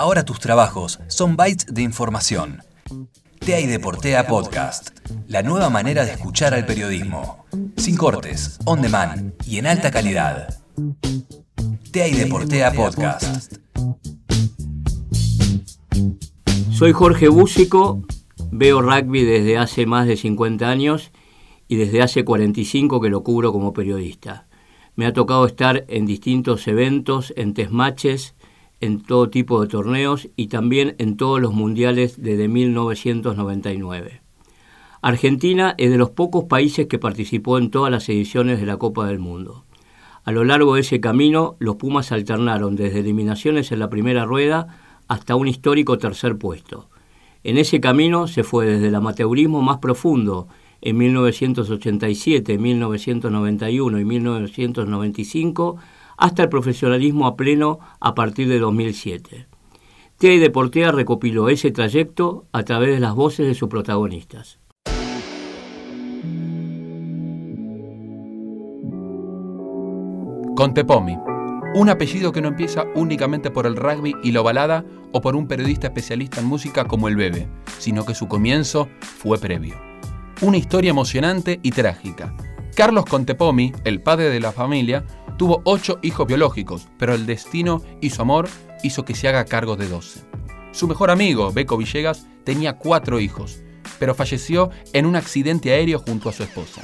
Ahora tus trabajos son bytes de información. TEA y Deportea Podcast. La nueva manera de escuchar al periodismo. Sin cortes, on demand y en alta calidad. TEA y Deportea Podcast. Soy Jorge Búsico, veo rugby desde hace más de 50 años y desde hace 45 que lo cubro como periodista. Me ha tocado estar en distintos eventos, en test matches, en todo tipo de torneos y también en todos los mundiales desde 1999. Argentina es de los pocos países que participó en todas las ediciones de la Copa del Mundo. A lo largo de ese camino, los Pumas alternaron desde eliminaciones en la primera rueda hasta un histórico tercer puesto. En ese camino se fue desde el amateurismo más profundo en 1987, 1991 y 1995 hasta el profesionalismo a pleno a partir de 2007. Tea Deportea recopiló ese trayecto a través de las voces de sus protagonistas. Contepomi, un apellido que no empieza únicamente por el rugby y la balada o por un periodista especialista en música como el Bebe, sino que su comienzo fue previo. Una historia emocionante y trágica. Carlos Contepomi, el padre de la familia, Tuvo ocho hijos biológicos, pero el destino y su amor hizo que se haga cargo de doce. Su mejor amigo, Beco Villegas, tenía cuatro hijos, pero falleció en un accidente aéreo junto a su esposa.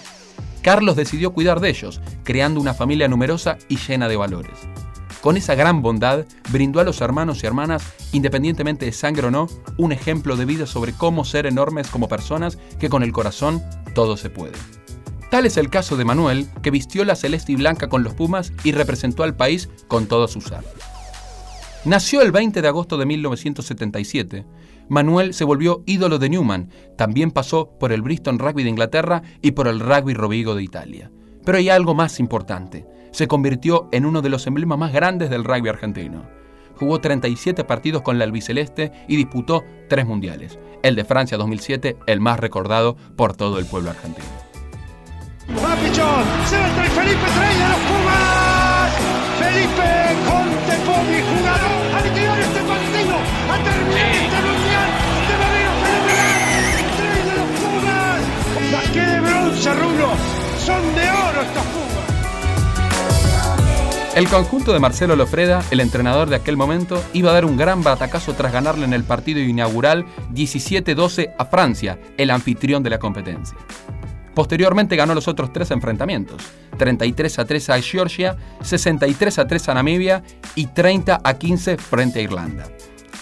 Carlos decidió cuidar de ellos, creando una familia numerosa y llena de valores. Con esa gran bondad, brindó a los hermanos y hermanas, independientemente de sangre o no, un ejemplo de vida sobre cómo ser enormes como personas que con el corazón todo se puede. Tal es el caso de Manuel, que vistió la celeste y blanca con los Pumas y representó al país con todo su ser. Nació el 20 de agosto de 1977. Manuel se volvió ídolo de Newman, también pasó por el Bristol Rugby de Inglaterra y por el Rugby Rovigo de Italia. Pero hay algo más importante. Se convirtió en uno de los emblemas más grandes del rugby argentino. Jugó 37 partidos con la albiceleste y disputó tres mundiales. El de Francia 2007, el más recordado por todo el pueblo argentino. Va Pichón, se va el Felipe Trey de los Pumas. Felipe Contepomi, jugador a liquidar este partido, a terminar este mundial de manera fenomenal. Trey de los Pumas. Más que de bronce, Rulo, son de oro estos Pumas. El conjunto de Marcelo Lofreda, el entrenador de aquel momento, iba a dar un gran batacazo tras ganarle en el partido inaugural 17-12 a Francia, el anfitrión de la competencia. Posteriormente ganó los otros tres enfrentamientos, 33 a 3 a Georgia, 63 a 3 a Namibia y 30 a 15 frente a Irlanda.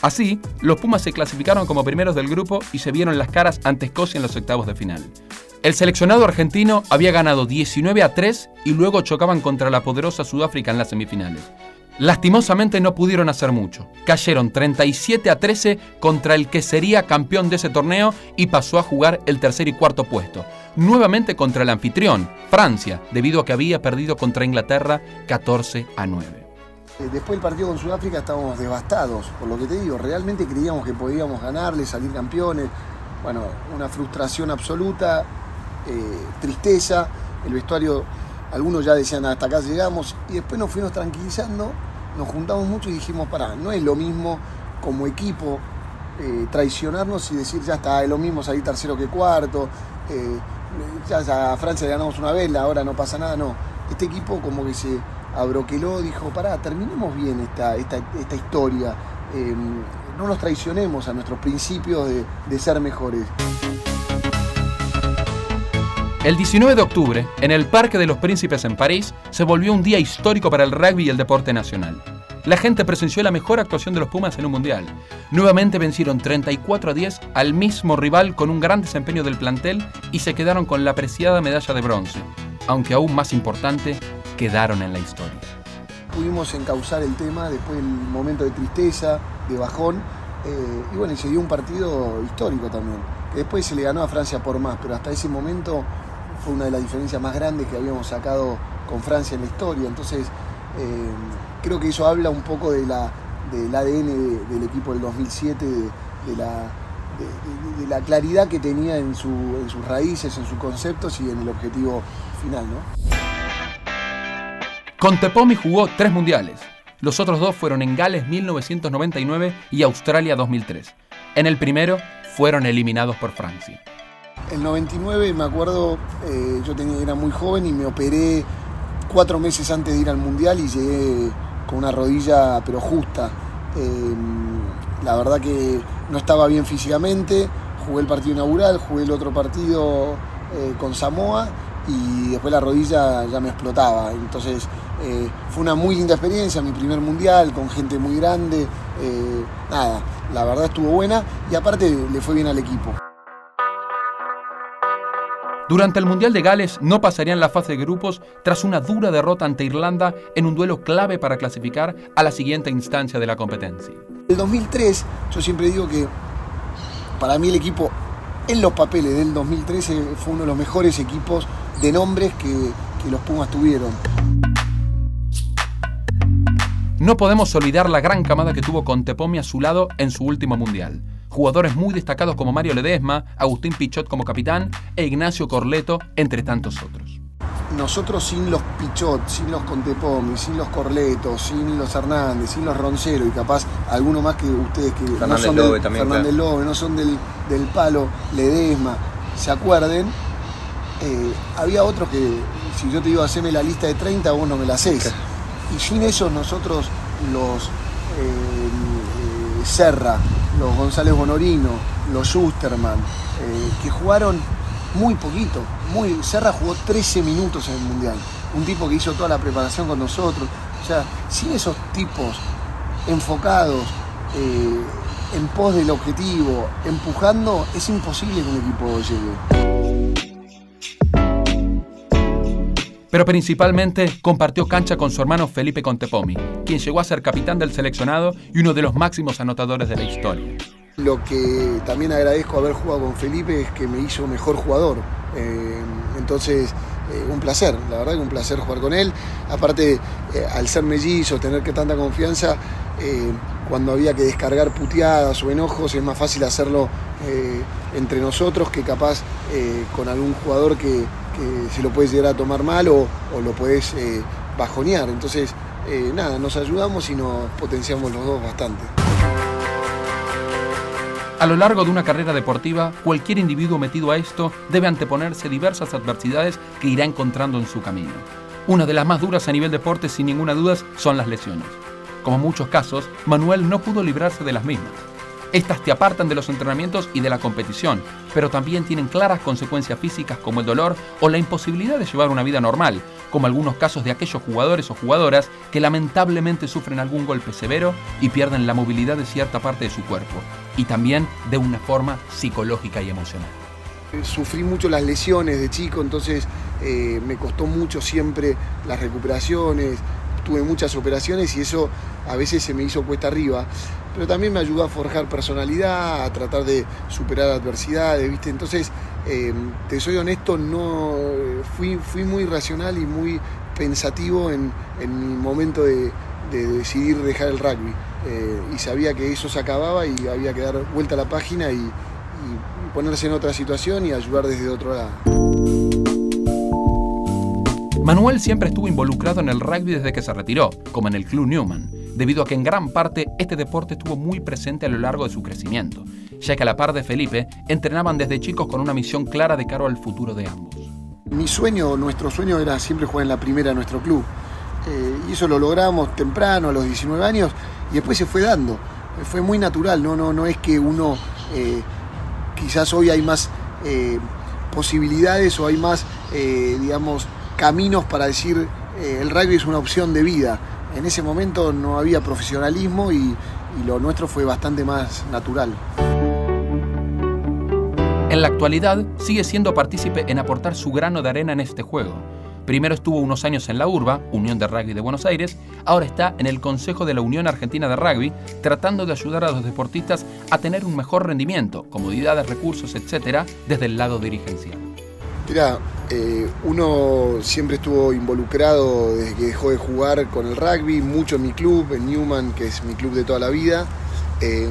Así, los Pumas se clasificaron como primeros del grupo y se vieron las caras ante Escocia en los octavos de final. El seleccionado argentino había ganado 19 a 3 y luego chocaban contra la poderosa Sudáfrica en las semifinales. Lastimosamente no pudieron hacer mucho. Cayeron 37 a 13 contra el que sería campeón de ese torneo y pasó a jugar el tercer y cuarto puesto. Nuevamente contra el anfitrión, Francia, debido a que había perdido contra Inglaterra 14 a 9. Eh, después del partido con Sudáfrica estábamos devastados, por lo que te digo, realmente creíamos que podíamos ganarle, salir campeones. Bueno, una frustración absoluta, eh, tristeza, el vestuario algunos ya decían hasta acá llegamos y después nos fuimos tranquilizando, nos juntamos mucho y dijimos, pará, no es lo mismo como equipo eh, traicionarnos y decir ya está, es lo mismo salir tercero que cuarto, eh, ya, a Francia le ganamos una vela, ahora no pasa nada, no. Este equipo como que se abroqueló, dijo, pará, terminemos bien esta, esta, historia, em, no nos traicionemos a nuestros principios de ser mejores. El 19 de octubre, en el Parque de los Príncipes en París, se volvió un día histórico para el rugby y el deporte nacional. La gente presenció la mejor actuación de los Pumas en un mundial. Nuevamente vencieron 34 a 10 al mismo rival con un gran desempeño del plantel y se quedaron con la apreciada medalla de bronce, aunque aún más importante, quedaron en la historia. Pudimos encauzar el tema después del momento de tristeza, de bajón, eh, y bueno, y se dio un partido histórico también. Después se le ganó a Francia por más, pero hasta ese momento fue una de las diferencias más grandes que habíamos sacado con Francia en la historia. Entonces, eh, creo que eso habla un poco de la, del ADN del equipo del 2007, de, la, claridad que tenía en, su, en, sus raíces, en sus conceptos y en el objetivo final. ¿no? Contepomi jugó tres mundiales. Los otros dos fueron en Gales 1999 y Australia 2003. En el primero fueron eliminados por Francia. El 99, me acuerdo, eh, yo tenía, era muy joven y me operé cuatro meses antes de ir al Mundial y llegué con una rodilla pero justa. Eh, la verdad que no estaba bien físicamente, jugué el partido inaugural, jugué el otro partido eh, con Samoa y después la rodilla ya me explotaba. Entonces fue una muy linda experiencia, mi primer mundial, con gente muy grande. nada, la verdad estuvo buena y aparte le fue bien al equipo. Durante el Mundial de Gales no pasarían la fase de grupos tras una dura derrota ante Irlanda en un duelo clave para clasificar a la siguiente instancia de la competencia. El 2003, yo siempre digo que para mí el equipo en los papeles del 2013 fue uno de los mejores equipos de nombres que, que los Pumas tuvieron. No podemos olvidar la gran camada que tuvo Contepomi a su lado en su último mundial jugadores muy destacados como Mario Ledesma, Agustín Pichot como capitán e Ignacio Corleto, entre tantos otros. Nosotros sin los Pichot, sin los Contepomi, sin los Corletos, sin los Hernández, sin los Roncero y capaz alguno más que ustedes que no son, del, Fernández Lobe, no son del, palo Ledesma, se acuerden, eh, había otros que si yo te digo hacerme la lista de 30, vos no me la haces. Y sin eso nosotros los eh, eh, Serra, los González Bonorino, los Schusterman, eh, que jugaron muy poquito. Muy, Serra jugó 13 minutos en el Mundial. Un tipo que hizo toda la preparación con nosotros. O sea, sin esos tipos enfocados eh, en pos del objetivo, empujando, es imposible que un equipo llegue. Pero principalmente compartió cancha con su hermano Felipe Contepomi, quien llegó a ser capitán del seleccionado y uno de los máximos anotadores de la historia. Lo que también agradezco haber jugado con Felipe es que me hizo mejor jugador. Eh, entonces, eh, un placer, la verdad que un placer jugar con él. Aparte, eh, al ser mellizo, tener que tanta confianza, cuando había que descargar puteadas o enojos, es más fácil hacerlo entre nosotros que capaz con algún jugador que, se lo puedes llegar a tomar mal o, lo puedes eh, bajonear. Entonces, eh, nada, nos ayudamos y nos potenciamos los dos bastante. A lo largo de una carrera deportiva, cualquier individuo metido a esto debe anteponerse diversas adversidades que irá encontrando en su camino. Una de las más duras a nivel deporte, sin ninguna duda, son las lesiones. Como muchos casos, Manuel no pudo librarse de las mismas. Estas te apartan de los entrenamientos y de la competición, pero también tienen claras consecuencias físicas como el dolor o la imposibilidad de llevar una vida normal, como algunos casos de aquellos jugadores o jugadoras que lamentablemente sufren algún golpe severo y pierden la movilidad de cierta parte de su cuerpo, y también de una forma psicológica y emocional. Sufrí mucho las lesiones de chico, entonces eh, me costó mucho siempre las recuperaciones, tuve muchas operaciones y eso a veces se me hizo cuesta arriba, pero también me ayudó a forjar personalidad, a tratar de superar adversidades, ¿viste? Entonces, em, te soy honesto, no fui, fui muy racional y muy pensativo en, mi momento de, decidir dejar el rugby. Eh, y sabía que eso se acababa y había que dar vuelta a la página y ponerse en otra situación y ayudar desde otro lado. Manuel siempre estuvo involucrado en el rugby desde que se retiró, como en el Club Newman, debido a que en gran parte este deporte estuvo muy presente a lo largo de su crecimiento, ya que a la par de Felipe entrenaban desde chicos con una misión clara de cara al futuro de ambos. Mi sueño, nuestro sueño era siempre jugar en la primera de nuestro club. Eh, y eso lo logramos temprano, a los 19 años, y después se fue dando. Fue muy natural, no, no, no es que uno, eh, quizás hoy hay más eh, posibilidades o hay más, digamos, caminos para decir eh, el rugby es una opción de vida. En ese momento no había profesionalismo y, lo nuestro fue bastante más natural. En la actualidad sigue siendo partícipe en aportar su grano de arena en este juego. Primero estuvo unos años en la URBA, Unión de Rugby de Buenos Aires, ahora está en el Consejo de la Unión Argentina de Rugby, tratando de ayudar a los deportistas a tener un mejor rendimiento, comodidades, recursos, etc., desde el lado dirigencial. Mira, eh, uno siempre estuvo involucrado desde que dejó de jugar con el rugby, mucho en mi club, en Newman, que es mi club de toda la vida. Eh,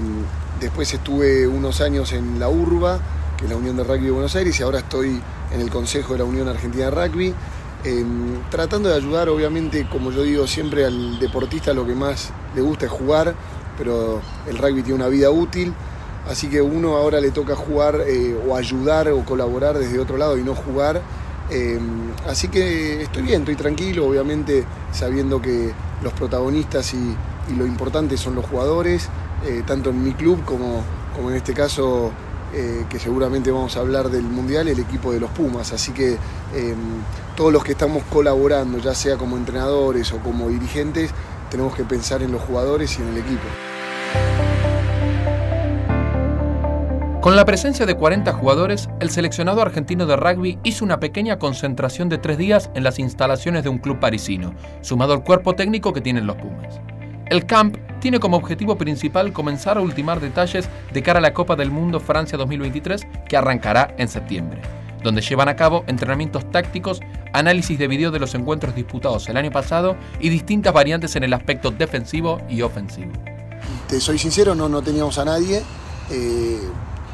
después estuve unos años en la URBA, que es la Unión de Rugby de Buenos Aires, y ahora estoy en el Consejo de la Unión Argentina de Rugby. em, tratando de ayudar, obviamente, como yo digo siempre, al deportista lo que más le gusta es jugar, pero el rugby tiene una vida útil, así que uno ahora le toca jugar eh, o ayudar o colaborar desde otro lado y no jugar. Em, así que estoy bien, estoy tranquilo, obviamente sabiendo que los protagonistas y, lo importante son los jugadores, eh, tanto en mi club como, como en este caso eh, que seguramente vamos a hablar del Mundial, el equipo de los Pumas. Así que todos los que estamos colaborando, ya sea como entrenadores o como dirigentes, tenemos que pensar en los jugadores y en el equipo. Con la presencia de 40 jugadores, el seleccionado argentino de rugby hizo una pequeña concentración de tres días en las instalaciones de un club parisino, sumado al cuerpo técnico que tienen los Pumas. El camp tiene como objetivo principal comenzar a ultimar detalles de cara a la Copa del Mundo Francia 2023 que arrancará en septiembre, donde llevan a cabo entrenamientos tácticos, análisis de video de los encuentros disputados el año pasado y distintas variantes en el aspecto defensivo y ofensivo. Soy sincero, no, no teníamos a nadie. Eh,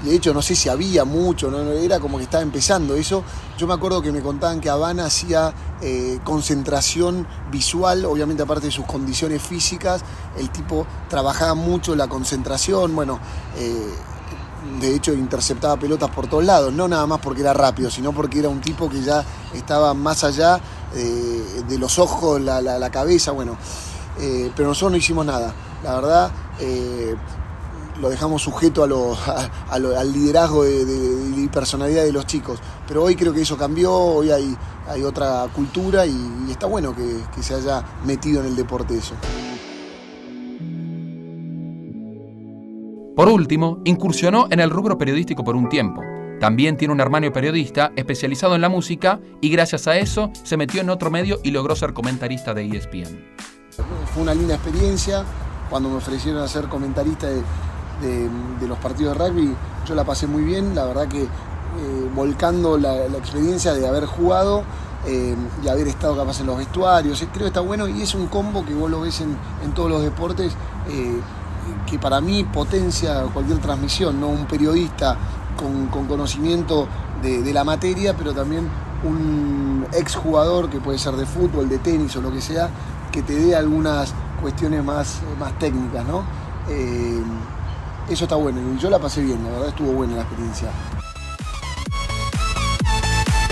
de hecho no sé si había mucho, ¿no? era como que estaba empezando eso. Yo me acuerdo que me contaban que Habana hacía eh, concentración visual, obviamente aparte de sus condiciones físicas, el tipo trabajaba mucho la concentración, bueno, eh, de hecho interceptaba pelotas por todos lados, no nada más porque era rápido, sino porque era un tipo que ya estaba más allá eh, de los ojos, la, cabeza, bueno, pero nosotros no hicimos nada, la verdad lo dejamos sujeto a al liderazgo de, personalidad de los chicos. Pero hoy creo que eso cambió, hoy hay, hay otra cultura y, está bueno que, que, se haya metido en el deporte eso. Por último, incursionó en el rubro periodístico por un tiempo. También tiene un hermano periodista especializado en la música y gracias a eso se metió en otro medio y logró ser comentarista de ESPN. Fue una linda experiencia cuando me ofrecieron a ser comentarista de, de, los partidos de rugby, yo la pasé muy bien, la verdad que eh, volcando la, experiencia de haber jugado eh, y haber estado capaz en los vestuarios, creo que está bueno y es un combo que vos lo ves en, todos los deportes eh, que para mí potencia cualquier transmisión, ¿no? un periodista con, conocimiento de, la materia, pero también un exjugador que puede ser de fútbol, de tenis o lo que sea, que te dé algunas cuestiones más, más técnicas, ¿no? Eso está bueno. Y yo la pasé bien, la verdad estuvo buena la experiencia.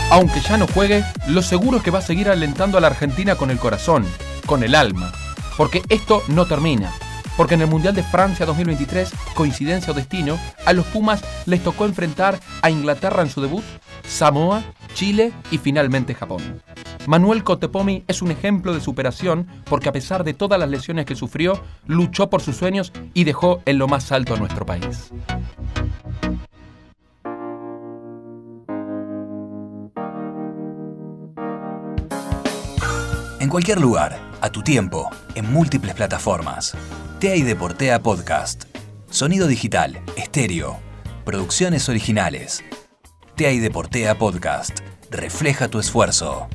Aunque ya no juegue, lo seguro es que va a seguir alentando a la Argentina con el corazón, con el alma. Porque esto no termina. Porque en el Mundial de Francia 2023, coincidencia o destino, a los Pumas les tocó enfrentar a Inglaterra en su debut, Samoa, Chile y finalmente Japón. Manuel Cotepomi es un ejemplo de superación porque a pesar de todas las lesiones que sufrió, luchó por sus sueños y dejó en lo más alto a nuestro país. En cualquier lugar, a tu tiempo, en múltiples plataformas. TEA y Deportea Podcast. Sonido digital, estéreo. Producciones originales. TEA y Deportea Podcast. Refleja tu esfuerzo.